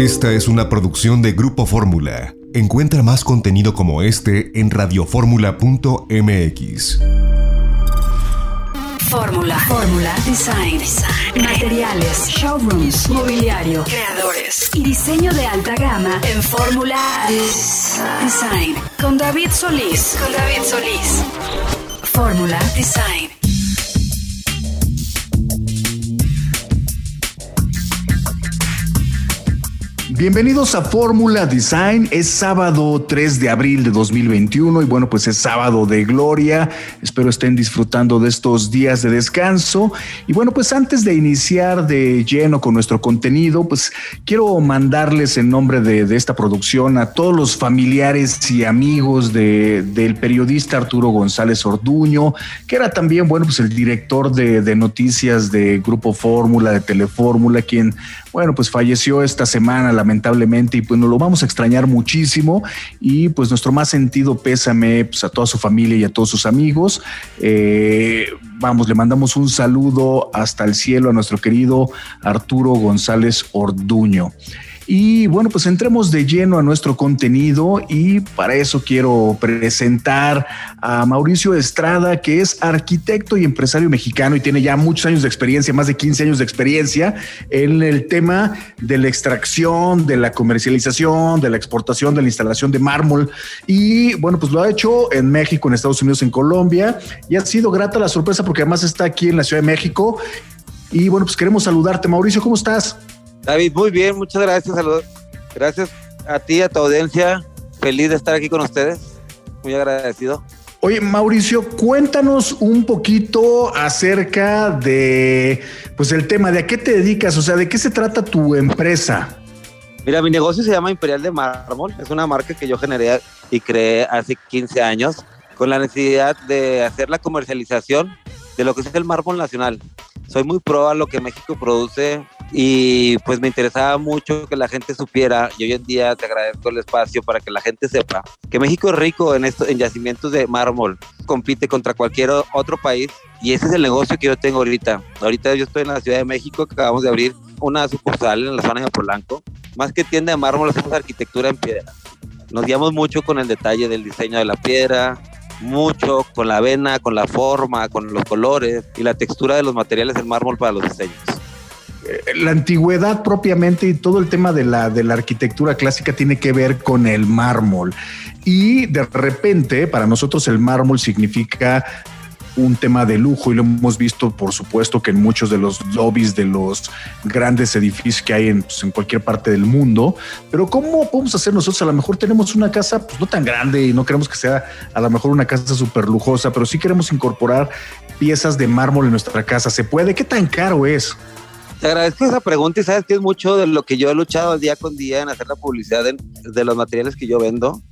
Esta es una producción de Grupo Fórmula. Encuentra más contenido como este en radioformula.mx. Fórmula. Fórmula. Design. Design. Materiales. Showrooms. Mobiliario. Creadores. Y diseño de alta gama en Fórmula Design. Con David Solís. Con David Solís. Fórmula Design. Bienvenidos a Fórmula Design. Es sábado 3 de abril de 2021 y bueno, pues es sábado de gloria. Espero estén disfrutando de estos días de descanso. Y bueno, pues antes de iniciar de lleno con nuestro contenido, pues quiero mandarles en nombre de, esta producción a todos los familiares y amigos del periodista Arturo González Orduño, que era también, bueno, pues el director de, de noticias de Grupo Fórmula, de Telefórmula, quien bueno, pues falleció esta semana lamentablemente y pues nos lo vamos a extrañar muchísimo y pues nuestro más sentido pésame pues, a toda su familia y a todos sus amigos. Eh, vamos, le mandamos un saludo hasta el cielo a nuestro querido Arturo González Orduño. Y bueno, pues entremos de lleno a nuestro contenido y para eso quiero presentar a Mauricio Estrada, que es arquitecto y empresario mexicano y tiene ya muchos años de experiencia, más de 15 años de experiencia en el tema de la extracción, de la comercialización, de la exportación, de la instalación de mármol. Y bueno, pues lo ha hecho en México, en Estados Unidos, en Colombia y ha sido grata la sorpresa porque además está aquí en la Ciudad de México. Y bueno, pues queremos saludarte. Mauricio, ¿cómo estás? David, muy bien, muchas gracias. Saludos. Gracias a ti, a tu audiencia. Feliz de estar aquí con ustedes. Muy agradecido. Oye, Mauricio, cuéntanos un poquito acerca de, pues, el tema de a qué te dedicas, o sea, de qué se trata tu empresa. Mira, mi negocio se llama Imperial de Mármol. Es una marca que yo generé y creé hace 15 años con la necesidad de hacer la comercialización de lo que es el mármol nacional. Soy muy pro a lo que México produce y pues me interesaba mucho que la gente supiera y hoy en día te agradezco el espacio para que la gente sepa que México es rico en, esto, en yacimientos de mármol, compite contra cualquier otro país y ese es el negocio que yo tengo ahorita. Ahorita yo estoy en la Ciudad de México, acabamos de abrir una sucursal en la zona de Polanco. Más que tienda de mármol, hacemos arquitectura en piedra. Nos guiamos mucho con el detalle del diseño de la piedra, mucho con la vena, con la forma, con los colores y la textura de los materiales del mármol para los diseños. Eh, la antigüedad propiamente y todo el tema de la, de la arquitectura clásica tiene que ver con el mármol. Y de repente, para nosotros el mármol significa un tema de lujo y lo hemos visto, por supuesto, que en muchos de los lobbies de los grandes edificios que hay en, pues, en cualquier parte del mundo. Pero ¿cómo podemos hacer nosotros? A lo mejor tenemos una casa pues, no tan grande y no queremos que sea a lo mejor una casa súper lujosa, pero sí queremos incorporar piezas de mármol en nuestra casa. ¿Se puede? ¿Qué tan caro es? Te agradezco esa pregunta y sabes que es mucho de lo que yo he luchado día con día en hacer la publicidad de, los materiales que yo vendo.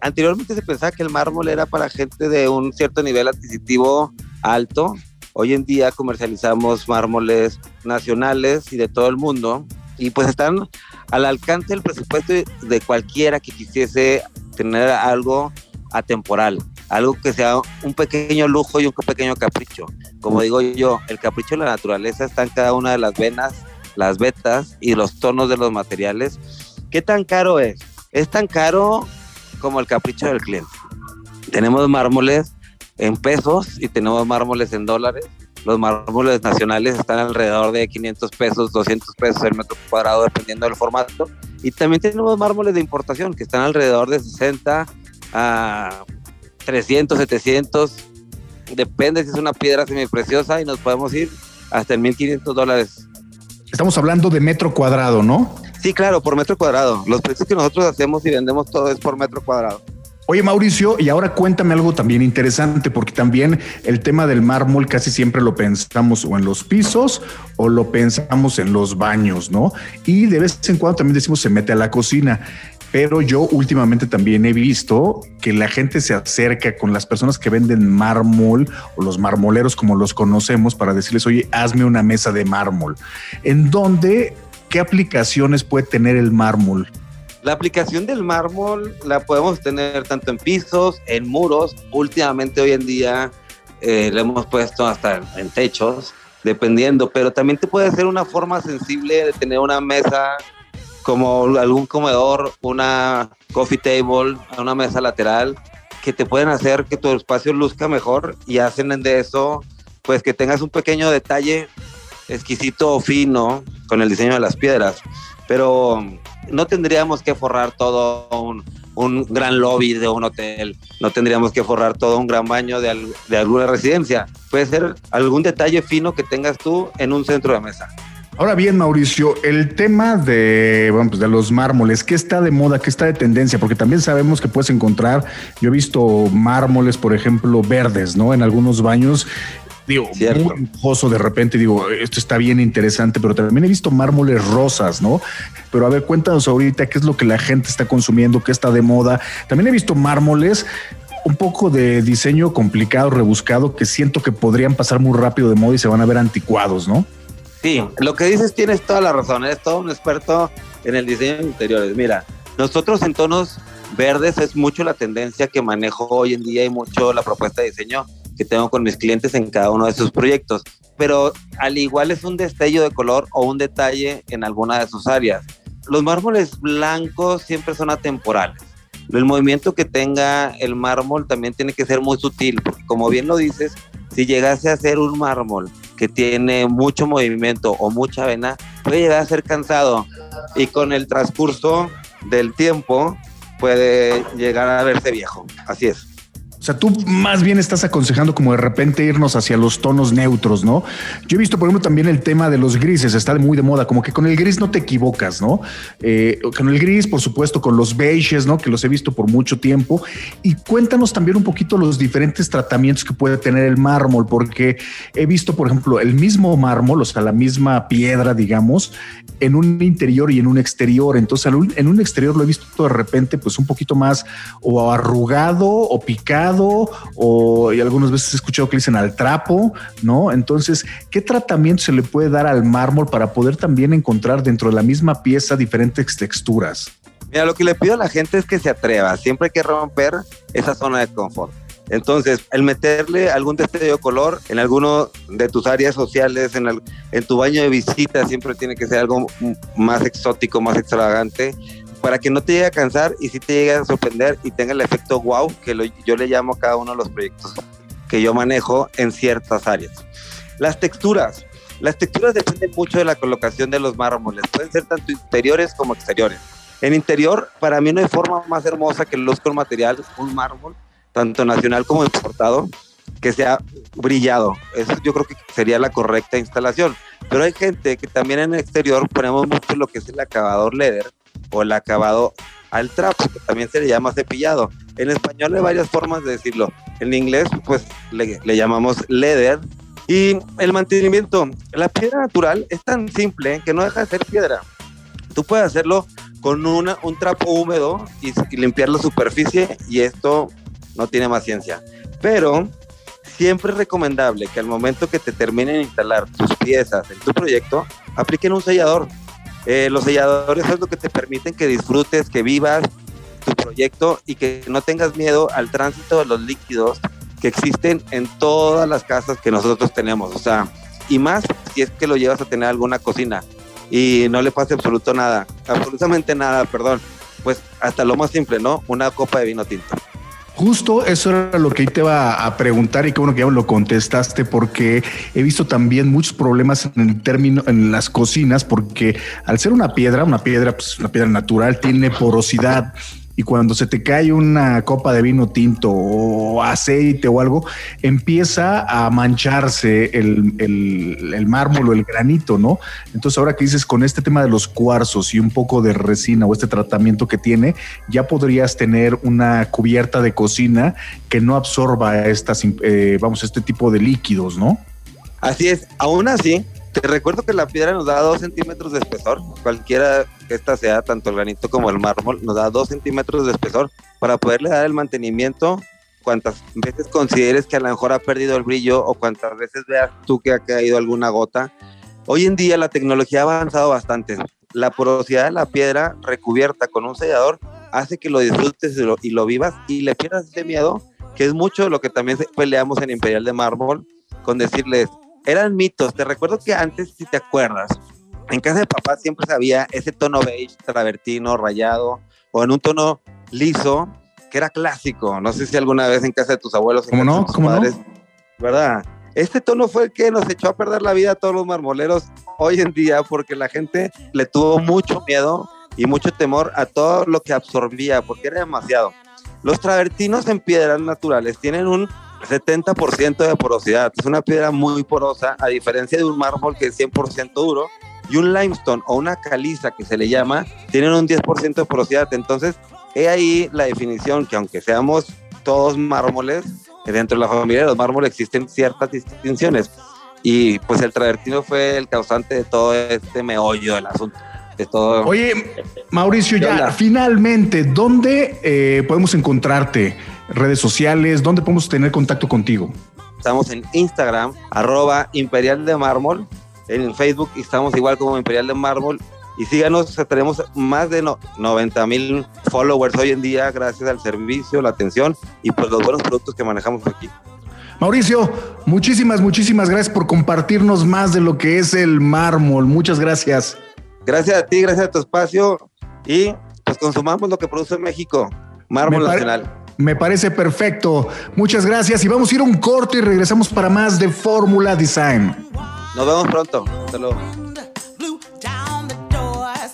Anteriormente se pensaba que el mármol era para gente de un cierto nivel adquisitivo alto. Hoy en día comercializamos mármoles nacionales y de todo el mundo y pues están al alcance del presupuesto de cualquiera que quisiese tener algo atemporal, algo que sea un pequeño lujo y un pequeño capricho. Como digo yo, el capricho de la naturaleza está en cada una de las venas, las vetas y los tonos de los materiales. ¿Qué tan caro es? Es tan caro como el capricho del cliente. Tenemos mármoles en pesos y tenemos mármoles en dólares. Los mármoles nacionales están alrededor de 500 pesos, 200 pesos el metro cuadrado, dependiendo del formato. Y también tenemos mármoles de importación que están alrededor de 60 a 300, 700 depende si es una piedra semipreciosa y nos podemos ir hasta en 1500 dólares. Estamos hablando de metro cuadrado, ¿no? Sí, claro, por metro cuadrado. Los precios que nosotros hacemos y vendemos todo es por metro cuadrado. Oye, Mauricio, y ahora cuéntame algo también interesante, porque también el tema del mármol casi siempre lo pensamos o en los pisos o lo pensamos en los baños, ¿no? Y de vez en cuando también decimos se mete a la cocina pero yo últimamente también he visto que la gente se acerca con las personas que venden mármol o los marmoleros como los conocemos para decirles, oye, hazme una mesa de mármol. ¿En dónde, qué aplicaciones puede tener el mármol? La aplicación del mármol la podemos tener tanto en pisos, en muros. Últimamente hoy en día eh, hemos puesto hasta en techos, dependiendo, pero también te puede ser una forma sensible de tener una mesa como algún comedor, una coffee table, una mesa lateral, que te pueden hacer que tu espacio luzca mejor y hacen de eso, pues que tengas un pequeño detalle exquisito o fino con el diseño de las piedras. Pero no tendríamos que forrar todo un, gran lobby de un hotel, no tendríamos que forrar todo un gran baño de, de alguna residencia. Puede ser algún detalle fino que tengas tú en un centro de mesa. Ahora bien, Mauricio, el tema de, bueno, pues de los mármoles, ¿qué está de moda? ¿Qué está de tendencia? Porque también sabemos que puedes encontrar, yo he visto mármoles, por ejemplo, verdes, ¿no? En algunos baños digo, muy lujoso de repente, digo, esto está bien interesante, pero también he visto mármoles rosas, ¿no? Pero a ver, cuéntanos ahorita qué es lo que la gente está consumiendo, qué está de moda. También he visto mármoles un poco de diseño complicado, rebuscado, que siento que podrían pasar muy rápido de moda y se van a ver anticuados, ¿no? Sí, lo que dices tienes toda la razón, eres todo un experto en el diseño de interiores. Mira, nosotros en tonos verdes es mucho la tendencia que manejo hoy en día y mucho la propuesta de diseño que tengo con mis clientes en cada uno de sus proyectos. Pero al igual es un destello de color o un detalle en alguna de sus áreas. Los mármoles blancos siempre son atemporales. El movimiento que tenga el mármol también tiene que ser muy sutil, porque como bien lo dices, si llegase a ser un mármol que tiene mucho movimiento o mucha vena, puede llegar a ser cansado y con el transcurso del tiempo puede llegar a verse viejo. Así es. O sea, tú más bien estás aconsejando como de repente irnos hacia los tonos neutros, ¿no? Yo he visto, por ejemplo, también el tema de los grises, está muy de moda, como que con el gris no te equivocas, ¿no? Eh, con el gris, por supuesto, con los beiges, ¿no? Que los he visto por mucho tiempo. Y cuéntanos también un poquito los diferentes tratamientos que puede tener el mármol, porque he visto, por ejemplo, el mismo mármol, o sea, la misma piedra, digamos, en un interior y en un exterior. Entonces, en un exterior lo he visto de repente, pues un poquito más o arrugado o picado o y algunas veces he escuchado que dicen al trapo, ¿no? Entonces, ¿qué tratamiento se le puede dar al mármol para poder también encontrar dentro de la misma pieza diferentes texturas? Mira, lo que le pido a la gente es que se atreva, siempre hay que romper esa zona de confort. Entonces, el meterle algún destello de color en alguno de tus áreas sociales, en, en tu baño de visita, siempre tiene que ser algo más exótico, más extravagante para que no te llegue a cansar y si te llegue a sorprender y tenga el efecto wow que yo le llamo a cada uno de los proyectos que yo manejo en ciertas áreas. Las texturas. Las texturas dependen mucho de la colocación de los mármoles. Pueden ser tanto interiores como exteriores. En interior, para mí no hay forma más hermosa que luz con material, un mármol, tanto nacional como importado, que sea brillado. Eso yo creo que sería la correcta instalación. Pero hay gente que también en exterior ponemos mucho lo que es el acabador leather, o el acabado al trapo, que también se le llama cepillado. En español hay varias formas de decirlo. En inglés, pues le, llamamos leather. Y el mantenimiento, la piedra natural es tan simple que no deja de ser piedra. Tú puedes hacerlo con una, un trapo húmedo y, y limpiar la superficie y esto no tiene más ciencia. Pero siempre es recomendable que al momento que te terminen de instalar tus piezas en tu proyecto, apliquen un sellador eh, los selladores es lo que te permiten que disfrutes, que vivas tu proyecto y que no tengas miedo al tránsito de los líquidos que existen en todas las casas que nosotros tenemos. O sea, y más si es que lo llevas a tener alguna cocina y no le pase absoluto nada, absolutamente nada, perdón. Pues hasta lo más simple, ¿no? Una copa de vino tinto. Justo eso era lo que te iba a preguntar y qué bueno que ya me lo contestaste porque he visto también muchos problemas en el término en las cocinas porque al ser una piedra, una piedra, pues una piedra natural tiene porosidad y cuando se te cae una copa de vino tinto o aceite o algo, empieza a mancharse el, el, mármol o el granito, ¿no? Entonces ahora que dices con este tema de los cuarzos y un poco de resina o este tratamiento que tiene, ya podrías tener una cubierta de cocina que no absorba estas, eh, vamos, este tipo de líquidos, ¿no? Así es, aún así, te recuerdo que la piedra nos da dos centímetros de espesor, cualquiera que esta sea, tanto el granito como el mármol, nos da dos centímetros de espesor para poderle dar el mantenimiento cuantas veces consideres que a lo mejor ha perdido el brillo o cuantas veces veas tú que ha caído alguna gota. Hoy en día la tecnología ha avanzado bastante. La porosidad de la piedra recubierta con un sellador hace que lo disfrutes y lo, y lo vivas y le pierdas ese miedo, que es mucho lo que también peleamos en Imperial de Mármol, con decirles, eran mitos. Te recuerdo que antes, si te acuerdas, en casa de papá siempre sabía ese tono beige, travertino, rayado, o en un tono liso, que era clásico. No sé si alguna vez en casa de tus abuelos, ¿Cómo no? tus ¿Cómo padres, ¿verdad? Este tono fue el que nos echó a perder la vida a todos los marmoleros hoy en día, porque la gente le tuvo mucho miedo y mucho temor a todo lo que absorbía, porque era demasiado. Los travertinos en piedras naturales tienen un 70% de porosidad. Es una piedra muy porosa, a diferencia de un mármol que es 100% duro. Y un limestone o una caliza que se le llama, tienen un 10% de porosidad. Entonces, he ahí la definición que aunque seamos todos mármoles, dentro de la familia de los mármoles existen ciertas distinciones. Y pues el travertino fue el causante de todo este meollo del asunto. De todo. Oye, Mauricio, ¿Qué ya finalmente, ¿dónde eh, podemos encontrarte? Redes sociales, ¿dónde podemos tener contacto contigo? Estamos en Instagram, arroba Imperial de Mármol. En Facebook estamos igual como Imperial de Mármol. Y síganos, tenemos más de no- 90 mil followers hoy en día gracias al servicio, la atención y pues los buenos productos que manejamos aquí. Mauricio, muchísimas, muchísimas gracias por compartirnos más de lo que es el mármol. Muchas gracias. Gracias a ti, gracias a tu espacio y pues consumamos lo que produce México, Mármol Nacional. Me parece perfecto. Muchas gracias y vamos a ir a un corte y regresamos para más de Fórmula Design. Nos vemos pronto. Hasta luego. blew down the doors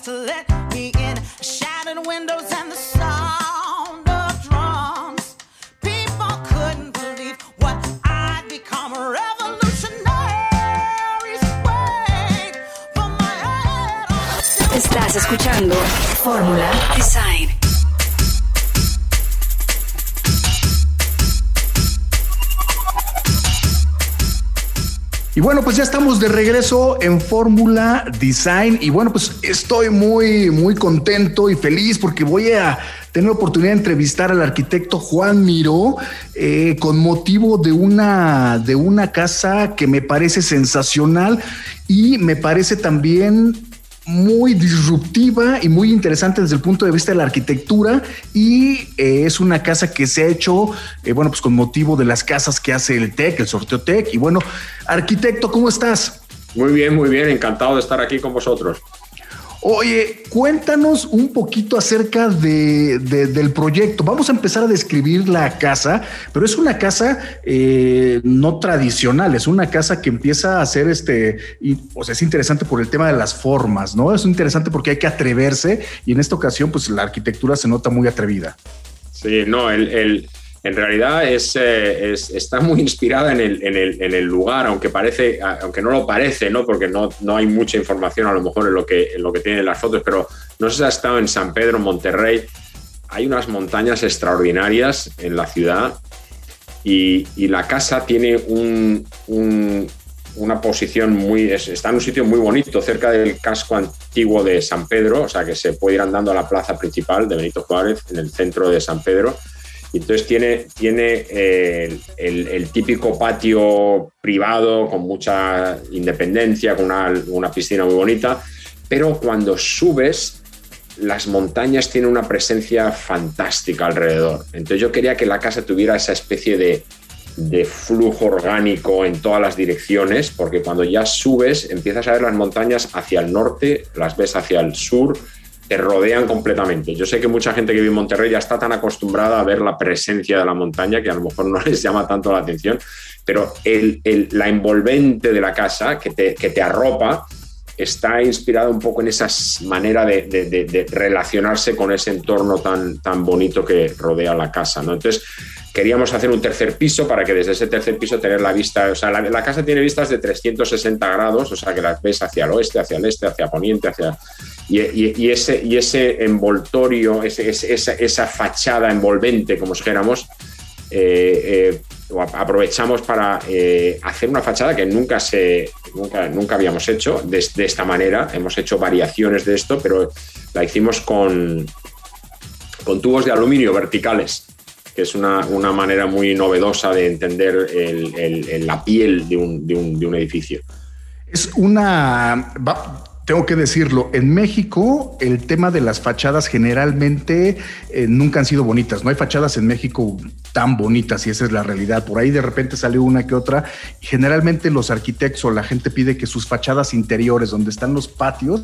Y bueno, pues ya estamos de regreso en Fórmula Design. Y bueno, pues estoy muy, muy contento y feliz porque voy a tener la oportunidad de entrevistar al arquitecto Juan Miró eh, con motivo de una, de una casa que me parece sensacional y me parece también muy disruptiva y muy interesante desde el punto de vista de la arquitectura y eh, es una casa que se ha hecho, eh, bueno, pues con motivo de las casas que hace el TEC, el sorteo TEC. Y bueno, arquitecto, ¿cómo estás? Muy bien, muy bien, encantado de estar aquí con vosotros. Oye, cuéntanos un poquito acerca de, de- del proyecto. Vamos a empezar a describir la casa, pero es una casa eh, no tradicional, es una casa que empieza a ser este, y, o sea, es interesante por el tema de las formas, ¿no? Es interesante porque hay que atreverse y en esta ocasión, pues la arquitectura se nota muy atrevida. Sí, no, el- en realidad es, eh, es- está muy inspirada en el, en, el, en el lugar, aunque parece, aunque no lo parece, ¿no? Porque no, no hay mucha información a lo mejor en lo que, en lo que tienen las fotos, pero no sé si ha estado en San Pedro, Monterrey. Hay unas montañas extraordinarias en la ciudad y, y la casa tiene un, un- una posición muy, es- está en un sitio muy bonito, cerca del casco antiguo de San Pedro, o sea que se puede ir andando a la plaza principal de Benito Juárez, en el centro de San Pedro. Y entonces tiene, tiene eh, el, típico patio privado con mucha independencia, con una, una piscina muy bonita, pero cuando subes, las montañas tienen una presencia fantástica alrededor. Entonces yo quería que la casa tuviera esa especie de, de flujo orgánico en todas las direcciones, porque cuando ya subes empiezas a ver las montañas hacia el norte, las ves hacia el sur, te rodean completamente. Yo sé que mucha gente que vive en Monterrey ya está tan acostumbrada a ver la presencia de la montaña que a lo mejor no les llama tanto la atención, pero la envolvente de la casa que te, arropa está inspirada un poco en esa manera de, relacionarse con ese entorno tan, tan bonito que rodea la casa. ¿no? Entonces, queríamos hacer un tercer piso para que desde ese tercer piso tener la vista, o sea, la casa tiene vistas de 360 grados, o sea, que las ves hacia el oeste, hacia el este, hacia poniente, hacia... Y, ese, y ese envoltorio, esa, fachada envolvente, como dijéramos, eh, eh, aprovechamos para eh, hacer una fachada que nunca, se, nunca, nunca habíamos hecho de, esta manera. Hemos hecho variaciones de esto, pero la hicimos con, con tubos de aluminio verticales, que es una, una manera muy novedosa de entender la piel de un, de un- de un edificio. Es una, tengo que decirlo, en México el tema de las fachadas generalmente eh, nunca han sido bonitas. No hay fachadas en México tan bonitas y esa es la realidad. Por ahí de repente sale una que otra. Generalmente los arquitectos o la gente pide que sus fachadas interiores, donde están los patios,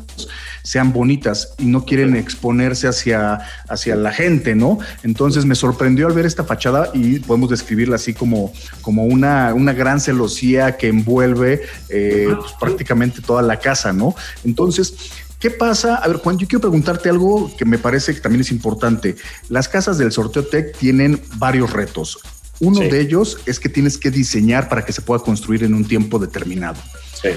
sean bonitas y no quieren exponerse hacia, hacia la gente, ¿no? Entonces me sorprendió al ver esta fachada y podemos describirla así como, como una, una gran celosía que envuelve eh, pues, prácticamente toda la casa, ¿no? Entonces, ¿Qué pasa? A ver, Juan, yo quiero preguntarte algo que me parece que también es importante. Las casas del sorteo Tech tienen varios retos. Uno Sí. de ellos es que tienes que diseñar para que se pueda construir en un tiempo determinado. Sí.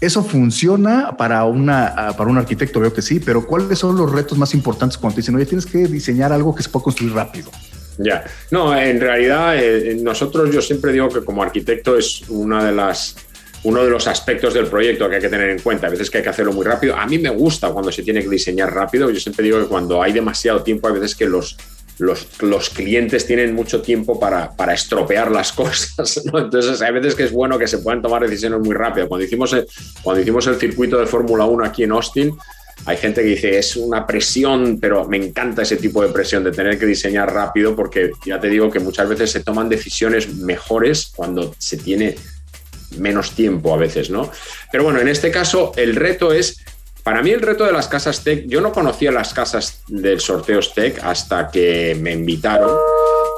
Eso funciona para, una, ah, para un arquitecto, veo que sí, pero ¿cuáles son los retos más importantes cuando te dicen, oye, tienes que diseñar algo que se pueda construir rápido? Ya, no, en realidad eh, nosotros yo siempre digo que como arquitecto es una de las uno de los aspectos del proyecto que hay que tener en cuenta. A veces que hay que hacerlo muy rápido. A mí me gusta cuando se tiene que diseñar rápido. Yo siempre digo que cuando hay demasiado tiempo, hay veces que los, los, los clientes tienen mucho tiempo para, para estropear las cosas. Entonces, hay veces que es bueno que se puedan tomar decisiones muy rápido. Cuando hicimos el, cuando hicimos el circuito de Fórmula 1 aquí en Austin, hay gente que dice es una presión, pero me encanta ese tipo de presión de tener que diseñar rápido porque ya te digo que muchas veces se toman decisiones mejores cuando se tiene menos tiempo a veces, ¿no? Pero bueno, en este caso el reto es, para mí el reto de las casas tech, yo no conocía las casas del sorteos tech hasta que me invitaron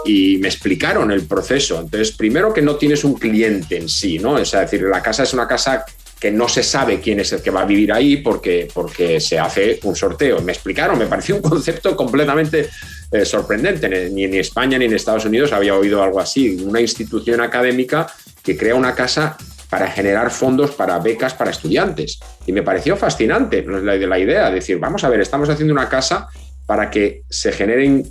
y me explicaron el proceso. Entonces, primero que no tienes un cliente en sí, ¿no? Es decir, la casa es una casa que no se sabe quién es el que va a vivir ahí porque, porque se hace un sorteo. Me explicaron, me pareció un concepto completamente eh, sorprendente. Ni en España ni en Estados Unidos había oído algo así. Una institución académica que crea una casa para generar fondos para becas para estudiantes. Y me pareció fascinante la, la idea, de decir, vamos a ver, estamos haciendo una casa para que se generen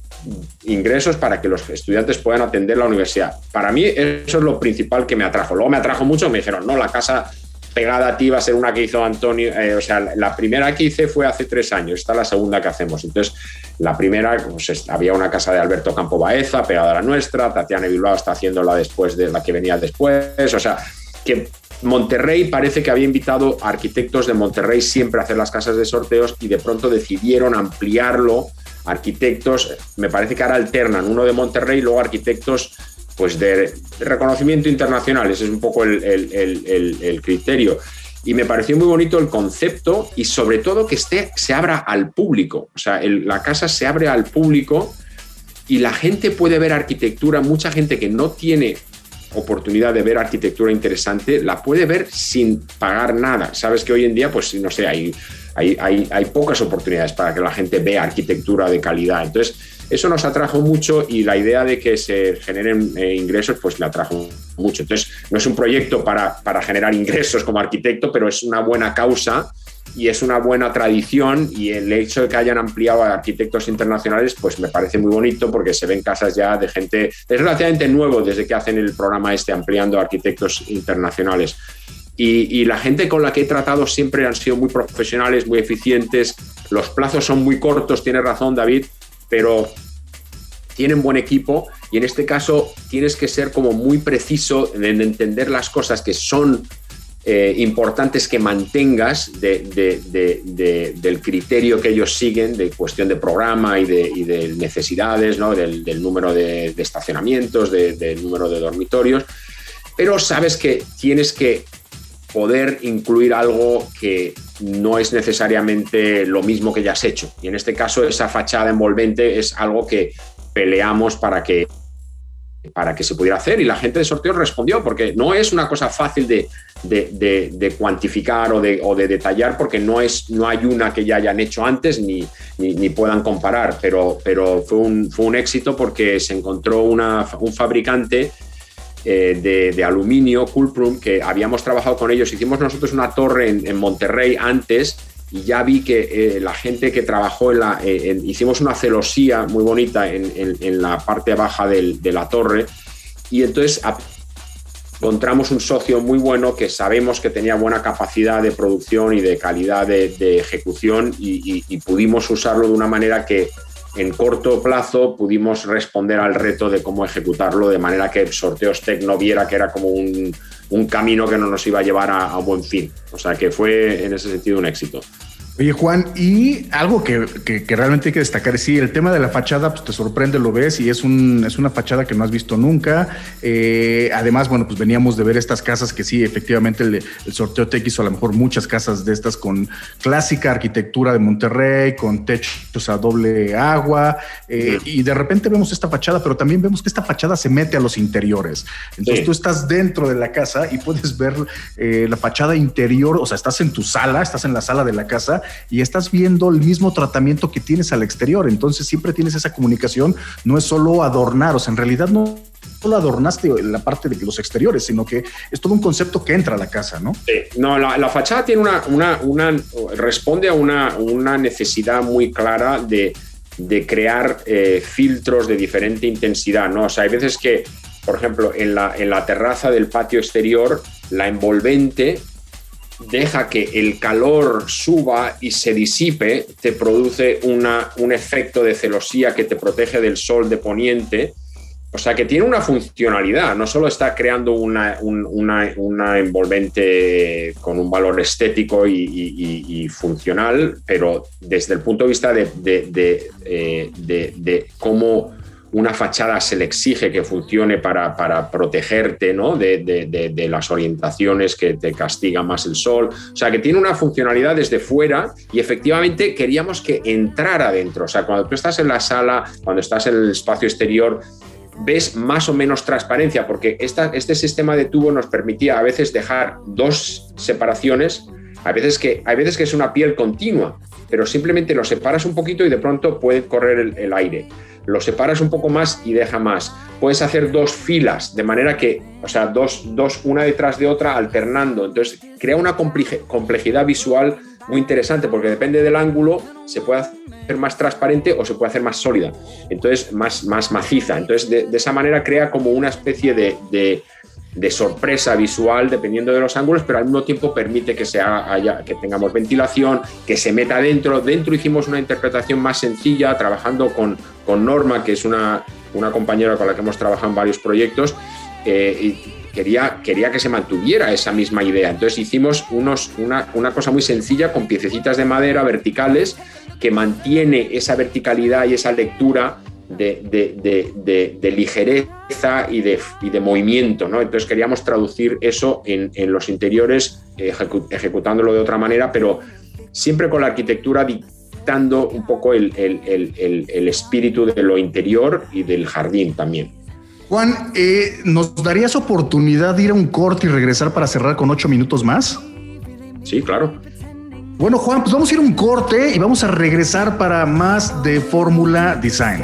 ingresos para que los estudiantes puedan atender la universidad. Para mí eso es lo principal que me atrajo. Luego me atrajo mucho, me dijeron, no, la casa pegada a ti va a ser una que hizo Antonio, eh, o sea, la primera que hice fue hace tres años, esta es la segunda que hacemos. Entonces, la primera, pues, es- había una casa de Alberto Campo Baeza pegada a la nuestra, Tatiana Bilbao está haciéndola después de la que venía después, o sea, que Monterrey parece que había invitado a arquitectos de Monterrey siempre a hacer las casas de sorteos y de pronto decidieron ampliarlo. Arquitectos, me parece que ahora alternan uno de Monterrey y luego arquitectos pues de, reconocimiento internacional. Ese es un poco el- el criterio. Y me pareció muy bonito el concepto y sobre todo que esté, se abra al público. O sea, la casa se abre al público y la gente puede ver arquitectura, mucha gente que no tiene oportunidad de ver arquitectura interesante, la puede ver sin pagar nada. Sabes que hoy en día, pues no sé, hay, hay, hay, hay pocas oportunidades para que la gente vea arquitectura de calidad. Entonces, eso nos atrajo mucho y la idea de que se generen eh, ingresos, pues me atrajo mucho. Entonces, no es un proyecto para, para generar ingresos como arquitecto, pero es una buena causa y es una buena tradición y el hecho de que hayan ampliado a arquitectos internacionales pues me parece muy bonito porque se ven casas ya de gente, es relativamente nuevo desde que hacen el programa este ampliando a arquitectos internacionales. Y, y la gente con la que he tratado siempre han sido muy profesionales, muy eficientes, los plazos son muy cortos, tiene razón David, pero tienen buen equipo y en este caso tienes que ser como muy preciso en entender las cosas que son eh, importantes que mantengas de, de, de, de, del criterio que ellos siguen de cuestión de programa y de, y de necesidades, ¿no? del, del, número de, estacionamientos, del número de dormitorios, pero sabes que tienes que poder incluir algo que no es necesariamente lo mismo que ya has hecho. Y en este caso esa fachada envolvente es algo que peleamos para que para que se pudiera hacer y la gente de sorteo respondió porque no es una cosa fácil de, de, de, de cuantificar o, o de, detallar porque no, es, no hay una que ya hayan hecho antes ni, ni, puedan comparar, pero, pero fue, un, fue un éxito porque se encontró una, un fabricante eh, de, de, aluminio, Coolprum, que habíamos trabajado con ellos. Hicimos nosotros una torre en, en Monterrey antes y ya vi que eh, la gente que trabajó en la... Eh, hicimos una celosía muy bonita en, la parte baja de la torre y entonces encontramos un socio muy bueno que sabemos que tenía buena capacidad de producción y de calidad de, ejecución y pudimos usarlo de una manera que en corto plazo pudimos responder al reto de cómo ejecutarlo de manera que Sorteos Tech no viera que era como un, un camino que no nos iba a llevar a, a, buen fin. O sea que fue en ese sentido un éxito. Oye, Juan, y algo que, que- que realmente hay que destacar es sí, el tema de la fachada, pues te sorprende, lo ves, y es, un, es una fachada que no has visto nunca. Eh, además, bueno, pues veníamos de ver estas casas que sí, efectivamente, el, el sorteo Tech hizo a lo mejor muchas casas de estas con clásica arquitectura de Monterrey, con techos a doble agua, eh, y de repente vemos esta fachada, pero también vemos que esta fachada se mete a los interiores. Entonces Sí. tú estás dentro de la casa y puedes ver eh, la fachada interior, o sea, estás en tu sala, estás en la sala de la casa y estás viendo el mismo tratamiento que tienes al exterior. Entonces siempre tienes esa comunicación, no es solo adornar, o sea, en realidad no solo adornaste la parte de los exteriores, sino que es todo un concepto que entra a la casa, ¿no? Sí, no, la, fachada tiene una, una- responde a una, una necesidad muy clara de, de crear eh, filtros de diferente intensidad, ¿no? O sea, hay veces que, por ejemplo, en la, en la terraza del patio exterior, la envolvente deja que el calor suba y se disipe, te produce una, un efecto de celosía que te protege del sol de poniente. O sea que tiene una funcionalidad, no solo está creando una, un- una- envolvente con un valor estético y, funcional, pero desde el punto de vista de, de- de, eh, cómo una fachada se le exige que funcione para, para protegerte ¿no? de, las orientaciones que te castiga más el sol. O sea, que tiene una funcionalidad desde fuera y efectivamente queríamos que entrara dentro. O sea, cuando tú estás en la sala, cuando estás en el espacio exterior, ves más o menos transparencia, porque esta- este sistema de tubo nos permitía a veces dejar dos separaciones, a veces que, hay veces que es una piel continua, pero simplemente lo separas un poquito y de pronto puede correr el aire. Lo separas un poco más y deja más. Puedes hacer dos filas, de manera que, o sea, dos, dos una detrás de otra, alternando. Entonces, crea una complejidad visual muy interesante, porque depende del ángulo, se puede hacer más transparente o se puede hacer más sólida, entonces más, más maciza. Entonces, de, de esa manera crea como una especie de, de- de sorpresa visual dependiendo de los ángulos, pero al mismo tiempo permite que, se haga- haya, que tengamos ventilación, que se meta dentro. Dentro hicimos una interpretación más sencilla, trabajando con, con Norma, que es una, una compañera con la que hemos trabajado en varios proyectos, eh, y quería, quería que se mantuviera esa misma idea. Entonces hicimos unos, una, una cosa muy sencilla con piececitas de madera verticales que mantiene esa verticalidad y esa lectura de, de- de- de- ligereza y de, y de movimiento. ¿no? Entonces queríamos traducir eso en, en los interiores, ejecu- ejecutándolo de otra manera, pero siempre con la arquitectura dictando un poco el, el- el- el- el espíritu de lo interior y del jardín también. Juan, eh, ¿nos darías oportunidad de ir a un corte y regresar para cerrar con ocho minutos más? Sí, claro. Bueno, Juan, pues vamos a ir a un corte y vamos a regresar para más de Fórmula Design.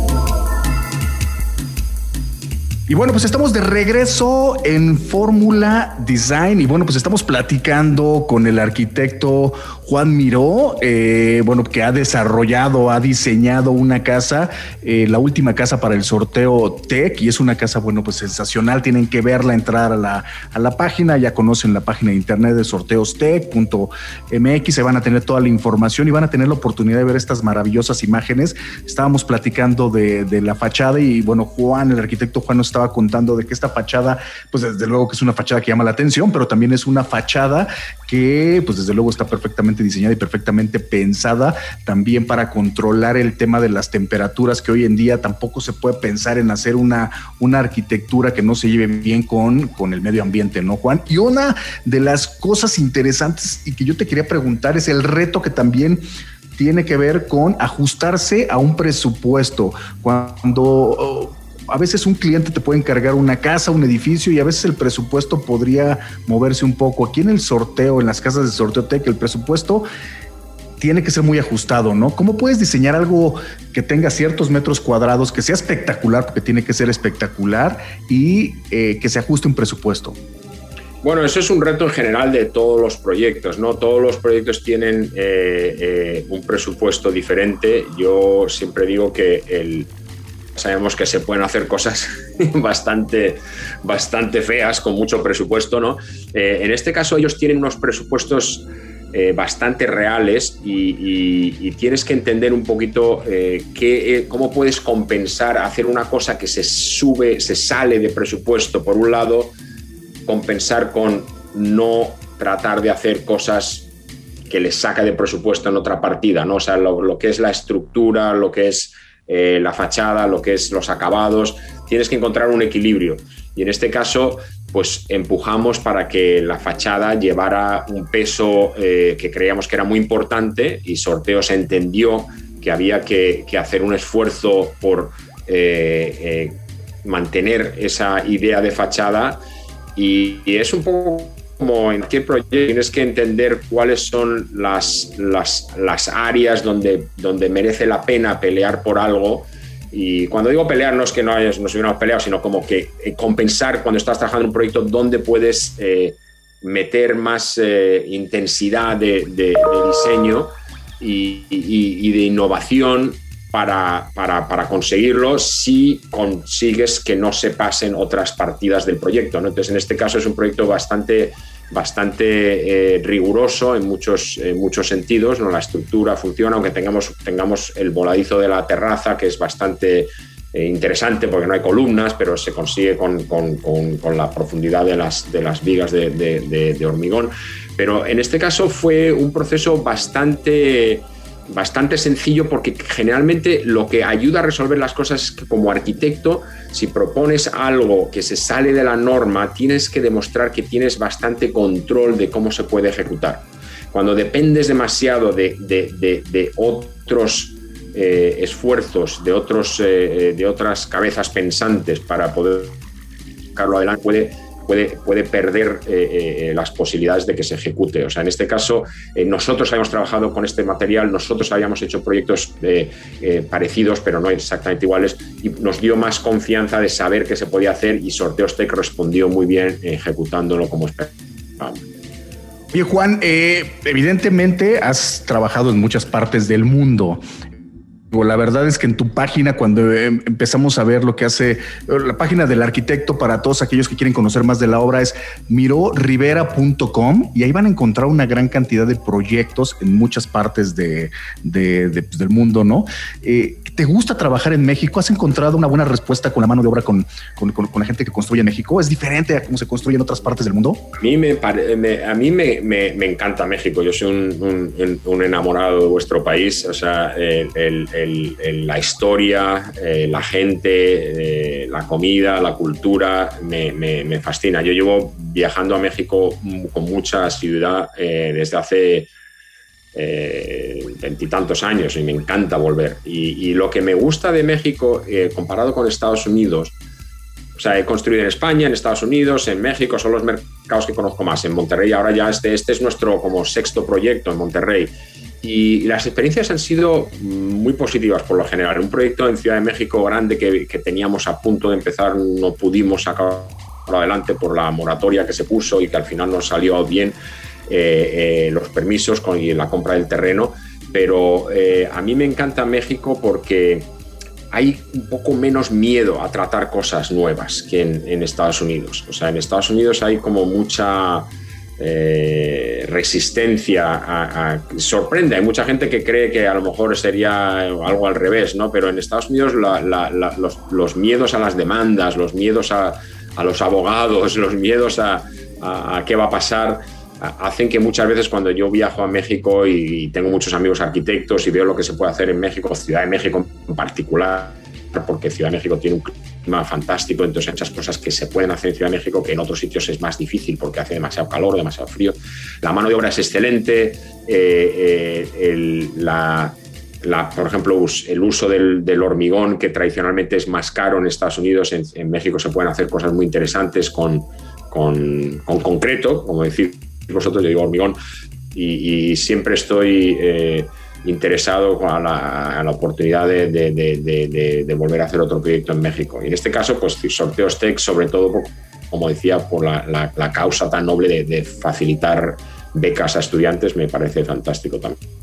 Y bueno, pues estamos de regreso en Fórmula Design y bueno, pues estamos platicando con el arquitecto Juan Miró, eh, bueno, que ha desarrollado, ha diseñado una casa, eh, la última casa para el sorteo Tech y es una casa, bueno, pues sensacional, tienen que verla, entrar a la, a la página, ya conocen la página de internet de sorteostech.mx, se van a tener toda la información y van a tener la oportunidad de ver estas maravillosas imágenes. Estábamos platicando de, de la fachada y bueno, Juan, el arquitecto Juan nos estaba contando de que esta fachada, pues desde luego que es una fachada que llama la atención, pero también es una fachada que pues desde luego está perfectamente diseñada y perfectamente pensada también para controlar el tema de las temperaturas que hoy en día tampoco se puede pensar en hacer una, una arquitectura que no se lleve bien con, con el medio ambiente, ¿no, Juan? Y una de las cosas interesantes y que yo te quería preguntar es el reto que también tiene que ver con ajustarse a un presupuesto. Cuando a veces un cliente te puede encargar una casa, un edificio y a veces el presupuesto podría moverse un poco. Aquí en el sorteo, en las casas de sorteo tech, el presupuesto tiene que ser muy ajustado, ¿no? ¿Cómo puedes diseñar algo que tenga ciertos metros cuadrados, que sea espectacular, porque tiene que ser espectacular y eh, que se ajuste un presupuesto? Bueno, eso es un reto en general de todos los proyectos, ¿no? Todos los proyectos tienen eh, eh, un presupuesto diferente. Yo siempre digo que el, sabemos que se pueden hacer cosas bastante, bastante feas con mucho presupuesto, ¿no? Eh, en este caso ellos tienen unos presupuestos bastante reales y, tienes que entender un poquito qué, cómo puedes compensar hacer una cosa que se sube, se sale de presupuesto por un lado compensar con no tratar de hacer cosas que les saca de presupuesto en otra partida, ¿no? O sea, lo, que es la estructura, lo que es eh, la fachada, lo que es los acabados, tienes que encontrar un equilibrio. Y en este caso, pues empujamos para que la fachada llevara un peso eh, que creíamos que era muy importante y Sorteos entendió que había que, hacer un esfuerzo por eh, mantener esa idea de fachada y, es un poco como en qué proyecto tienes que entender cuáles son las, las, las, áreas donde, donde merece la pena pelear por algo. Y cuando digo pelear no es que no hayas, nos hubiéramos peleado, sino como que eh, compensar cuando estás trabajando en un proyecto donde puedes eh, meter más eh, intensidad de, diseño y, y de innovación para, para, conseguirlo si consigues que no se pasen otras partidas del proyecto. ¿no? Entonces, en este caso es un proyecto bastante, bastante eh, riguroso en muchos, muchos sentidos. ¿no? La estructura funciona, aunque tengamos, tengamos el voladizo de la terraza, que es bastante eh, interesante porque no hay columnas, pero se consigue con, con, con, la profundidad de las, de las vigas de hormigón. Pero en este caso fue un proceso bastante bastante sencillo porque generalmente lo que ayuda a resolver las cosas es que como arquitecto, si propones algo que se sale de la norma, tienes que demostrar que tienes bastante control de cómo se puede ejecutar. Cuando dependes demasiado de, otros eh, esfuerzos, de, otros, eh, de otras cabezas pensantes para poder sacarlo adelante, puede puede, perder eh, eh, eh, las posibilidades de que se ejecute. O sea, en este caso, nosotros habíamos trabajado con este material, nosotros habíamos hecho proyectos parecidos, pero no exactamente iguales, y nos dio más confianza de saber qué se podía hacer y Sorteos Tech respondió muy bien ejecutándolo como esperábamos. Oye, Juan, evidentemente has trabajado en muchas partes del mundo. La verdad es que en tu página, cuando em, empezamos a ver lo que hace la página del arquitecto para todos aquellos que quieren conocer más de la obra es mirorivera.com y ahí van a encontrar una gran cantidad de proyectos en muchas partes pues, del mundo, ¿no? Eh, ¿Te gusta trabajar en México? ¿Has encontrado una buena respuesta con la mano de obra con, la gente que construye en México? ¿Es diferente a cómo se construye en otras partes del mundo? A mí me, me, encanta México. Yo soy un, enamorado de vuestro país. O sea, la historia, eh, la gente, eh, la comida, la cultura, me, fascina. Yo llevo viajando a México con mucha asiduidad eh, desde hace veintitantos años y me encanta volver. Y, lo que me gusta de México, comparado con Estados Unidos, o sea, he construido en España, en Estados Unidos, en México, son los mercados que conozco más. En Monterrey ahora ya este, este es nuestro como sexto proyecto en Monterrey. Y las experiencias han sido muy positivas por lo general. Un proyecto en Ciudad de México grande que, teníamos a punto de empezar no pudimos sacar adelante por la moratoria que se puso y que al final no salió bien eh, eh, los permisos y la compra del terreno. Pero eh, a mí me encanta México porque hay un poco menos miedo a tratar cosas nuevas que en, Estados Unidos. O sea, en Estados Unidos hay como mucha resistencia a, sorprende. Hay mucha gente que cree que a lo mejor sería algo al revés, ¿no? Pero en Estados Unidos los, miedos a las demandas, los miedos a, los abogados, los miedos a, qué va a pasar, hacen que muchas veces cuando yo viajo a México y, tengo muchos amigos arquitectos y veo lo que se puede hacer en México, Ciudad de México en particular, porque Ciudad de México tiene un fantástico, entonces hay muchas cosas que se pueden hacer en Ciudad de México que en otros sitios es más difícil porque hace demasiado calor, demasiado frío. La mano de obra es excelente, eh, eh, la, por ejemplo, el uso del, hormigón, que tradicionalmente es más caro en Estados Unidos, en, México se pueden hacer cosas muy interesantes con, con, concreto, como decir vosotros, yo digo hormigón, y, siempre estoy... Eh, interesado a la, oportunidad de, volver a hacer otro proyecto en México. Y en este caso, pues Sorteos Tech, sobre todo como decía, por la, la- causa tan noble de facilitar becas a estudiantes, me parece fantástico también.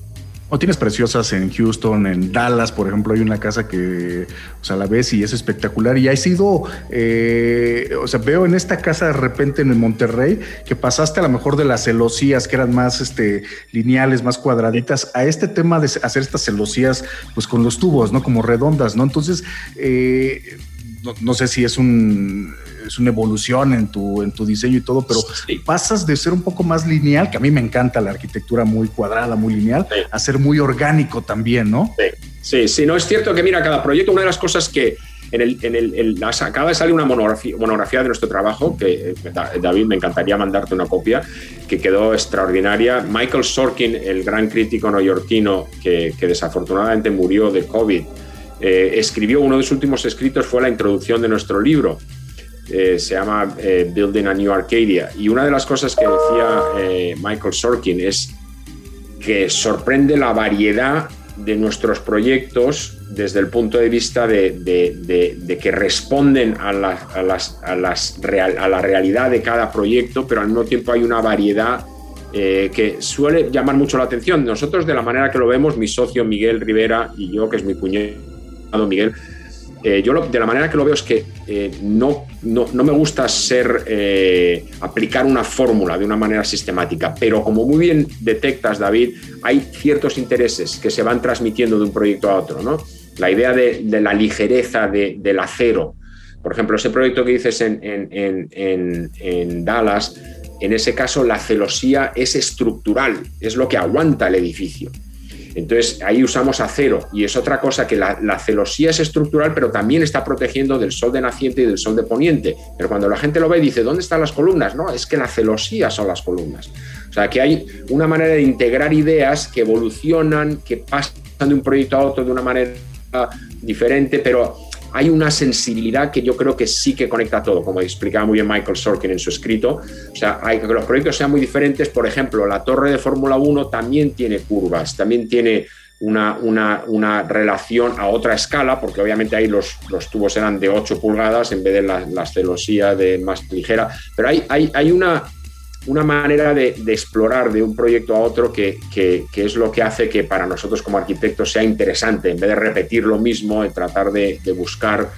O tienes preciosas en Houston, en Dallas, por ejemplo, hay una casa que, o sea, la ves y es espectacular. Y ha sido, eh, o sea, veo en esta casa de repente en Monterrey que pasaste a lo mejor de las celosías que eran más este, lineales, más cuadraditas, a este tema de hacer estas celosías, pues con los tubos, ¿no? Como redondas, ¿no? Entonces, eh, no sé si es un es una evolución en tu, en tu diseño y todo, pero Sí. pasas de ser un poco más lineal, que a mí me encanta la arquitectura muy cuadrada, muy lineal, Sí. a ser muy orgánico también, ¿no? Sí, sí, no es cierto que mira, cada proyecto, una de las cosas que en el, en el, en las- acaba de salir una monografía, monografía de nuestro trabajo, que eh, Da- David, me encantaría mandarte una copia, que quedó extraordinaria. Michael Sorkin, el gran crítico neoyorquino que, que desafortunadamente murió de COVID, eh, escribió uno de sus últimos escritos, fue la introducción de nuestro libro. Eh, se llama eh, Building a New Arcadia. Y una de las cosas que decía eh, Michael Sorkin es que sorprende la variedad de nuestros proyectos desde el punto de vista de, que responden a la, realidad de cada proyecto, pero al mismo tiempo hay una variedad que suele llamar mucho la atención. Nosotros, de la manera que lo vemos, mi socio Miguel Rivera y yo, que es mi cuñado Miguel, eh, yo lo- de la manera que lo veo es que eh, no, no, no me gusta ser eh, aplicar una fórmula de una manera sistemática, pero como muy bien detectas, David, hay ciertos intereses que se van transmitiendo de un proyecto a otro, ¿no? La idea de, de la ligereza de- del acero. Por ejemplo, ese proyecto que dices en- en- en- en Dallas, en ese caso la celosía es estructural, es lo que aguanta el edificio. Entonces ahí usamos acero y es otra cosa que la, celosía es estructural, pero también está protegiendo del sol de naciente y del sol de poniente. Pero cuando la gente lo ve dice, ¿dónde están las columnas? No, es que la celosía son las columnas. O sea, que hay una manera de integrar ideas que evolucionan, que pasan de un proyecto a otro de una manera diferente, pero hay una sensibilidad que yo creo que sí que conecta todo, como explicaba muy bien Michael Sorkin en su escrito. O sea, hay que los proyectos sean muy diferentes. Por ejemplo, la torre de Fórmula 1 también tiene curvas, también tiene una, una, una relación a otra escala, porque obviamente ahí los, los tubos eran de 8 pulgadas en vez de la- las celosías de más ligera. Pero hay, hay, hay una, una manera de, de explorar de un proyecto a otro que, que- que es lo que hace que para nosotros como arquitectos sea interesante, en vez de repetir lo mismo, de tratar de, de buscar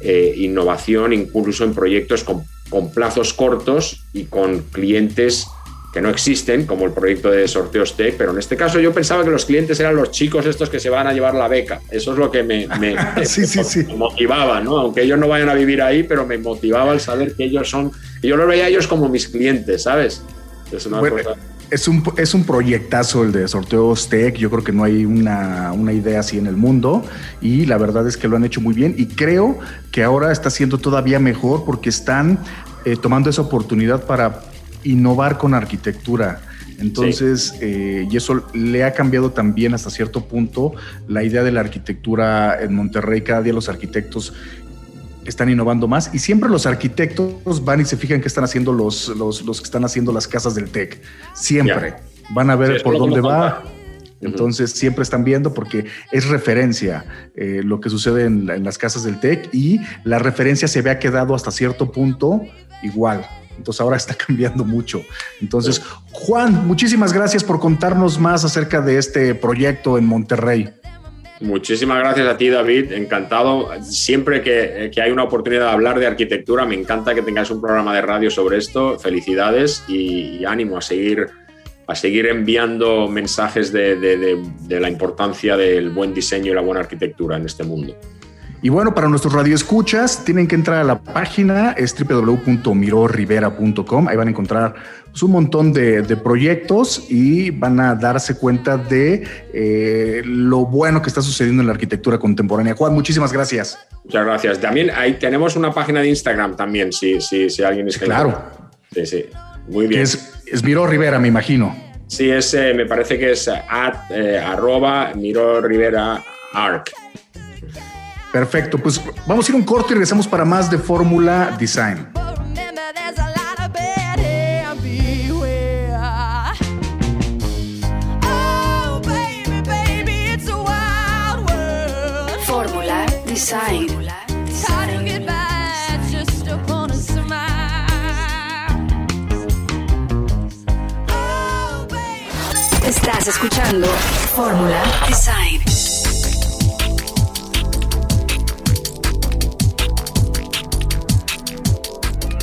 eh, innovación, incluso en proyectos con, con plazos cortos y con clientes que no existen, como el proyecto de sorteos Tech, pero en este caso yo pensaba que los clientes eran los chicos estos que se van a llevar la beca. Eso es lo que me, me- Sí, sí, sí. me motivaba, ¿no? Aunque ellos no vayan a vivir ahí, pero me motivaba el saber que ellos son, yo los veía a ellos como mis clientes, ¿sabes? Es una Bueno, cosa... Es un, es un proyectazo el de sorteos Tech. Yo creo que no hay una, una idea así en el mundo. Y la verdad es que lo han hecho muy bien. Y creo que ahora está siendo todavía mejor porque están eh, tomando esa oportunidad para innovar con arquitectura. Entonces, eh, y eso le ha cambiado también hasta cierto punto la idea de la arquitectura en Monterrey. Cada día los arquitectos están innovando más y siempre los arquitectos van y se fijan qué están haciendo los, los, los que están haciendo las casas del TEC. Siempre van a ver Sí, por dónde va. Entonces siempre están viendo porque es referencia eh, lo que sucede en, la- en las casas del TEC y la referencia se había quedado hasta cierto punto igual. Entonces ahora está cambiando mucho. Entonces, Juan, muchísimas gracias por contarnos más acerca de este proyecto en Monterrey. Muchísimas gracias a ti, David. Encantado. Siempre que, que hay una oportunidad de hablar de arquitectura, me encanta que tengáis un programa de radio sobre esto. Felicidades y, ánimo a seguir, a seguir enviando mensajes de- de- de la importancia del buen diseño y la buena arquitectura en este mundo. Y bueno, para nuestros radioescuchas, tienen que entrar a la página, es www.mirorrivera.com. Ahí van a encontrar pues, un montón de, de proyectos y van a darse cuenta de eh, lo bueno que está sucediendo en la arquitectura contemporánea. Juan, muchísimas gracias. Muchas gracias. También ahí tenemos una página de Instagram también, si, si, si alguien es Claro. Sí, sí. Muy bien. es, es Miró Rivera, me imagino. Sí, es, eh, me parece que es at, eh, arroba Miro Rivera Arc. Perfecto, pues vamos a ir un corte y regresamos para más de Fórmula Design. Fórmula Design. Estás escuchando Fórmula Design.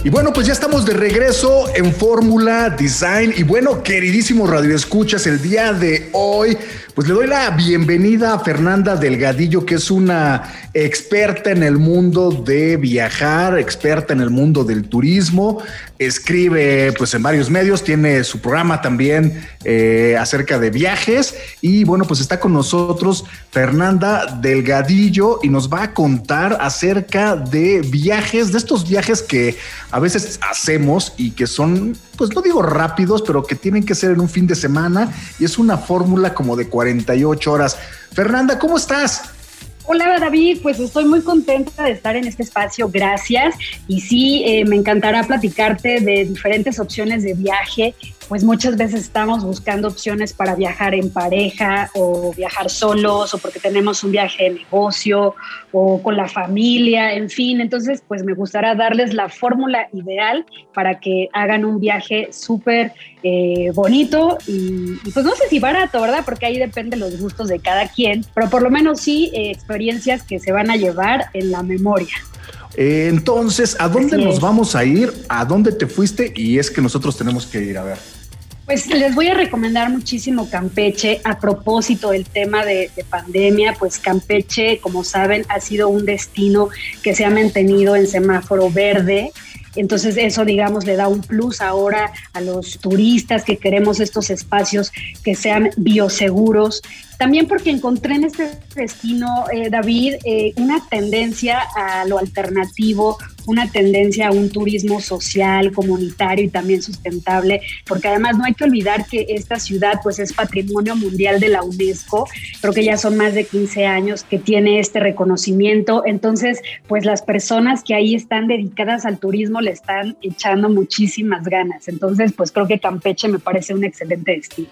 Y bueno, pues ya estamos de regreso en Fórmula Design. Y bueno, queridísimos radioescuchas, el día de hoy, pues le doy la bienvenida a Fernanda Delgadillo, que es una experta en el mundo de viajar, experta en el mundo del turismo. Escribe pues en varios medios, tiene su programa también eh, acerca de viajes. Y bueno, pues está con nosotros Fernanda Delgadillo y nos va a contar acerca de viajes, de estos viajes que a veces hacemos y que son, pues no digo rápidos, pero que tienen que ser en un fin de semana y es una fórmula como de 48 horas. Fernanda, ¿cómo estás? Hola David, pues estoy muy contenta de estar en este espacio, gracias. Y sí, eh, me encantará platicarte de diferentes opciones de viaje, pues muchas veces estamos buscando opciones para viajar en pareja o viajar solos o porque tenemos un viaje de negocio o con la familia, en fin. Entonces, pues me gustaría darles la fórmula ideal para que hagan un viaje súper eh, bonito y, y, pues no sé si barato, ¿verdad? Porque ahí depende los gustos de cada quien, pero por lo menos sí eh, experiencias que se van a llevar en la memoria. Entonces, ¿a dónde Así nos es. vamos a ir? ¿A dónde te fuiste? Y es que nosotros tenemos que ir a ver. Pues les voy a recomendar muchísimo Campeche a propósito del tema de, de, pandemia, pues Campeche, como saben, ha sido un destino que se ha mantenido en semáforo verde. Entonces eso, digamos, le da un plus ahora a los turistas que queremos estos espacios que sean bioseguros. También porque encontré en este destino, eh, David, eh, una tendencia a lo alternativo, una tendencia a un turismo social, comunitario y también sustentable, porque además no hay que olvidar que esta ciudad pues es patrimonio mundial de la UNESCO, creo que ya son más de 15 años que tiene este reconocimiento, entonces pues las personas que ahí están dedicadas al turismo le están echando muchísimas ganas, entonces pues creo que Campeche me parece un excelente destino.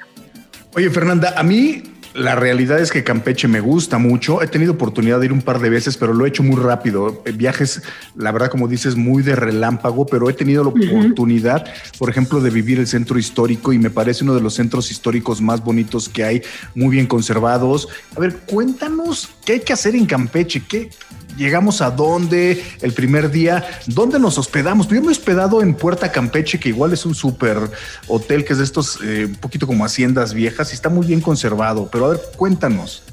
Oye Fernanda, a mí la realidad es que Campeche me gusta mucho. He tenido oportunidad de ir un par de veces, pero lo he hecho muy rápido. Viajes, la verdad, como dices, muy de relámpago, pero he tenido la oportunidad, uh -huh. por ejemplo, de vivir el centro histórico y me parece uno de los centros históricos más bonitos que hay, muy bien conservados. A ver, cuéntanos qué hay que hacer en Campeche, qué, llegamos a dónde el primer día, dónde nos hospedamos. Yo me he hospedado en Puerta Campeche, que igual es un súper hotel que es de estos, eh, un poquito como haciendas viejas y está muy bien conservado. Pero a ver, cuéntanos.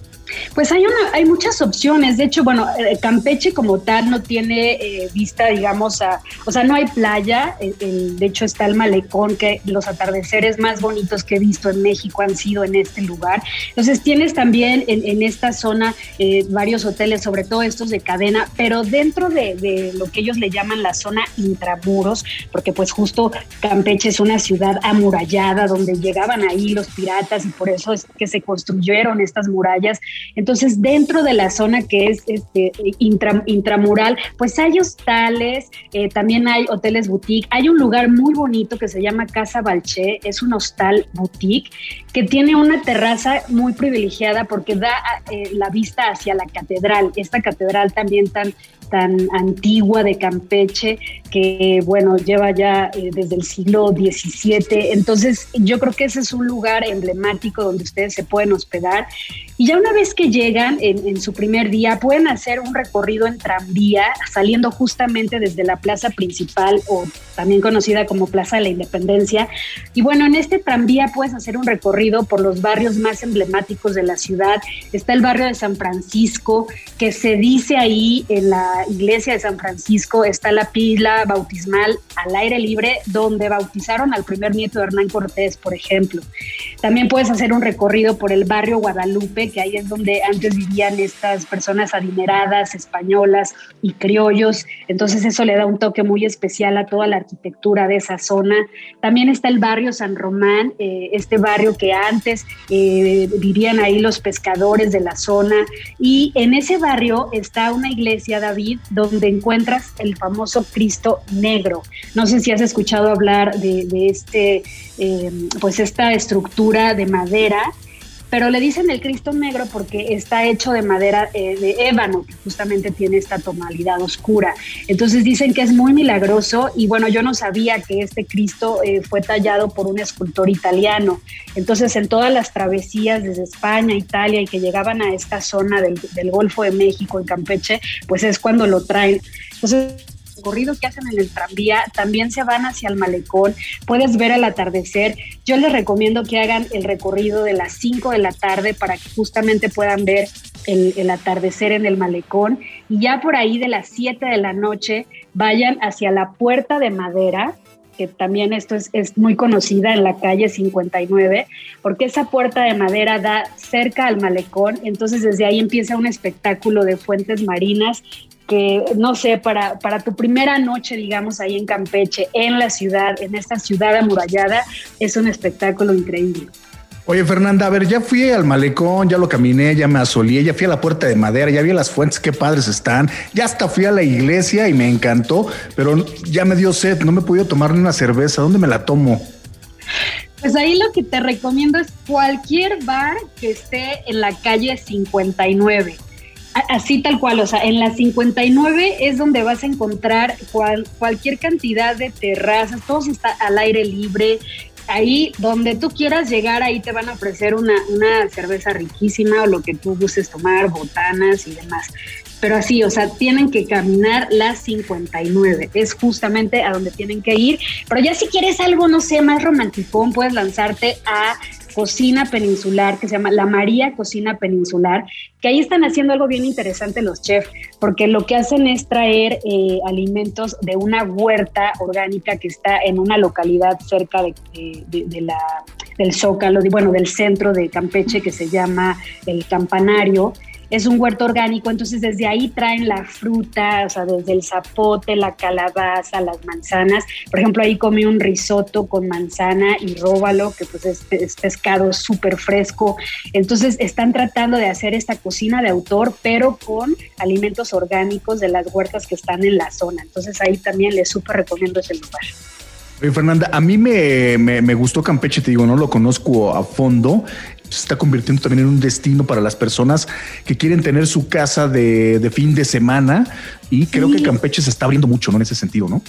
Pues hay, una, hay muchas opciones. De hecho, bueno, eh, Campeche como tal no tiene eh, vista, digamos, a, o sea, no hay playa. El, el, de hecho, está el malecón, que los atardeceres más bonitos que he visto en México han sido en este lugar. Entonces, tienes también en, esta zona eh, varios hoteles, sobre todo estos de cadena, pero dentro de, de, lo que ellos le llaman la zona intramuros, porque pues justo Campeche es una ciudad amurallada donde llegaban ahí los piratas y por eso es que se construyeron estas murallas. Entonces, dentro de la zona que es este, intra, intramural, pues hay hostales, eh, también hay hoteles boutique. Hay un lugar muy bonito que se llama Casa Balché, es un hostal boutique que tiene una terraza muy privilegiada porque da eh, la vista hacia la catedral, esta catedral también tan tan antigua de Campeche que, bueno, lleva ya eh, desde el siglo XVII. Entonces, yo creo que ese es un lugar emblemático donde ustedes se pueden hospedar. Y ya una vez que llegan en, en su primer día, pueden hacer un recorrido en tranvía, saliendo justamente desde la plaza principal o también conocida como Plaza de la Independencia. Y bueno, en este tranvía puedes hacer un recorrido por los barrios más emblemáticos de la ciudad. Está el barrio de San Francisco, que se dice ahí en la iglesia de San Francisco está la pila bautismal al aire libre donde bautizaron al primer nieto de Hernán Cortés, por ejemplo. También puedes hacer un recorrido por el barrio Guadalupe, que ahí es donde antes vivían estas personas adineradas, españolas y criollos. Entonces eso le da un toque muy especial a toda la arquitectura de esa zona. También está el barrio San Román, eh, este barrio que antes eh, vivían ahí los pescadores de la zona. Y en ese barrio está una iglesia, David, donde encuentras el famoso Cristo negro. No sé si has escuchado hablar de, de este, eh, pues esta estructura de madera pero le dicen el Cristo negro porque está hecho de madera eh, de ébano, que justamente tiene esta tonalidad oscura. Entonces dicen que es muy milagroso y bueno, yo no sabía que este Cristo eh, fue tallado por un escultor italiano. Entonces en todas las travesías desde España, Italia y que llegaban a esta zona del, del Golfo de México, en Campeche, pues es cuando lo traen. Entonces recorridos que hacen en el tranvía también se van hacia el malecón, puedes ver el atardecer. Yo les recomiendo que hagan el recorrido de las 5 de la tarde para que justamente puedan ver el, el atardecer en el malecón. Y ya por ahí de las 7 de la noche vayan hacia la puerta de madera que también esto es, es, muy conocida en la calle 59, porque esa puerta de madera da cerca al malecón, entonces desde ahí empieza un espectáculo de fuentes marinas que, no sé, para, para tu primera noche, digamos, ahí en Campeche, en la ciudad, en esta ciudad amurallada, es un espectáculo increíble. Oye, Fernanda, a ver, ya fui al malecón, ya lo caminé, ya me asolé, ya fui a la puerta de madera, ya vi las fuentes, qué padres están, ya hasta fui a la iglesia y me encantó, pero ya me dio sed, no me he podido tomar ni una cerveza, ¿dónde me la tomo? Pues ahí lo que te recomiendo es cualquier bar que esté en la calle 59. Así tal cual, o sea, en la 59 es donde vas a encontrar cual, cualquier cantidad de terrazas, todo está al aire libre, ahí donde tú quieras llegar, ahí te van a ofrecer una, una, cerveza riquísima o lo que tú gustes tomar, botanas y demás. Pero así, o sea, tienen que caminar las 59, es justamente a donde tienen que ir. Pero ya si quieres algo, no sé, más romanticón, puedes lanzarte a Cocina Peninsular, que se llama La María Cocina Peninsular, que ahí están haciendo algo bien interesante los chefs, porque lo que hacen es traer eh, alimentos de una huerta orgánica que está en una localidad cerca de, de, de la, del Zócalo, bueno, del centro de Campeche, que se llama El Campanario es un huerto orgánico, entonces desde ahí traen la fruta, o sea, desde el zapote, la calabaza, las manzanas. Por ejemplo, ahí comí un risotto con manzana y róbalo, que pues es, es pescado súper fresco. Entonces están tratando de hacer esta cocina de autor, pero con alimentos orgánicos de las huertas que están en la zona. Entonces ahí también les súper recomiendo ese lugar. Fernanda, a mí me, me, gustó Campeche, te digo, no lo conozco a fondo. Se está convirtiendo también en un destino para las personas que quieren tener su casa de, de fin de semana y creo sí. que Campeche se está abriendo mucho, ¿no? En ese sentido, ¿no?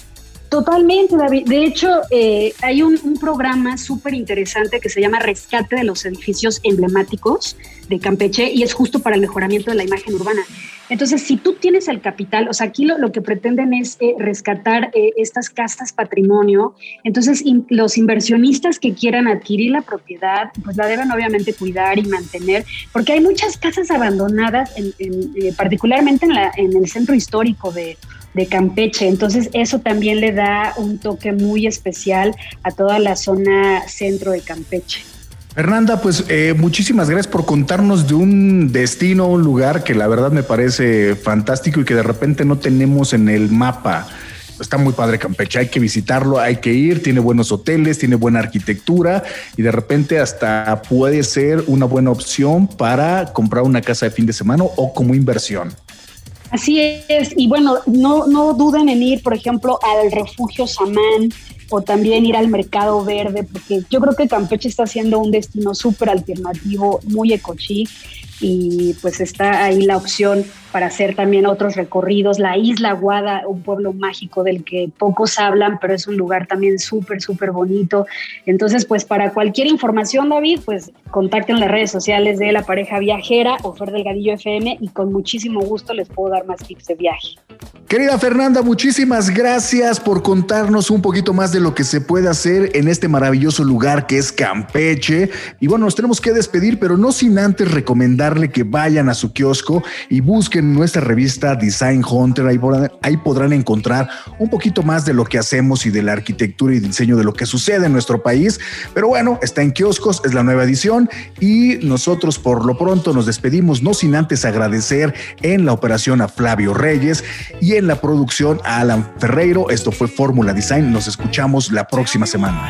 Totalmente, David. De hecho, eh, hay un, programa súper interesante que se llama Rescate de los Edificios Emblemáticos de Campeche y es justo para el mejoramiento de la imagen urbana. Entonces, si tú tienes el capital, o sea, aquí lo, que pretenden es eh, rescatar eh, estas casas patrimonio, entonces los inversionistas que quieran adquirir la propiedad, pues la deben obviamente cuidar y mantener, porque hay muchas casas abandonadas, en, en, particularmente en, en el centro histórico de, de Campeche. Entonces eso también le da un toque muy especial a toda la zona centro de Campeche. Fernanda, pues eh, muchísimas gracias por contarnos de un destino, un lugar que la verdad me parece fantástico y que de repente no tenemos en el mapa. Está muy padre Campeche, hay que visitarlo, hay que ir, tiene buenos hoteles, tiene buena arquitectura y de repente hasta puede ser una buena opción para comprar una casa de fin de semana o como inversión. Así es, y bueno, no, no duden en ir, por ejemplo, al refugio Samán o también ir al mercado verde, porque yo creo que Campeche está siendo un destino súper alternativo, muy ecochic, y pues está ahí la opción para hacer también otros recorridos. La Isla Guada, un pueblo mágico del que pocos hablan, pero es un lugar también súper, súper bonito. Entonces, pues para cualquier información, David, pues contacten las redes sociales de la pareja viajera o Fer Delgadillo FM y con muchísimo gusto les puedo dar más tips de viaje. Querida Fernanda, muchísimas gracias por contarnos un poquito más de lo que se puede hacer en este maravilloso lugar que es Campeche. Y bueno, nos tenemos que despedir, pero no sin antes recomendarle que vayan a su kiosco y busquen nuestra revista Design Hunter. Ahí ahí podrán encontrar un poquito más de lo que hacemos y de la arquitectura y diseño de lo que sucede en nuestro país. Pero bueno, está en kioscos, es la nueva edición y nosotros por lo pronto nos despedimos, no sin antes agradecer en la operación a Flavio Reyes y en la producción a Alan Ferreiro. Esto fue Fórmula Design. Nos escuchamos la próxima semana.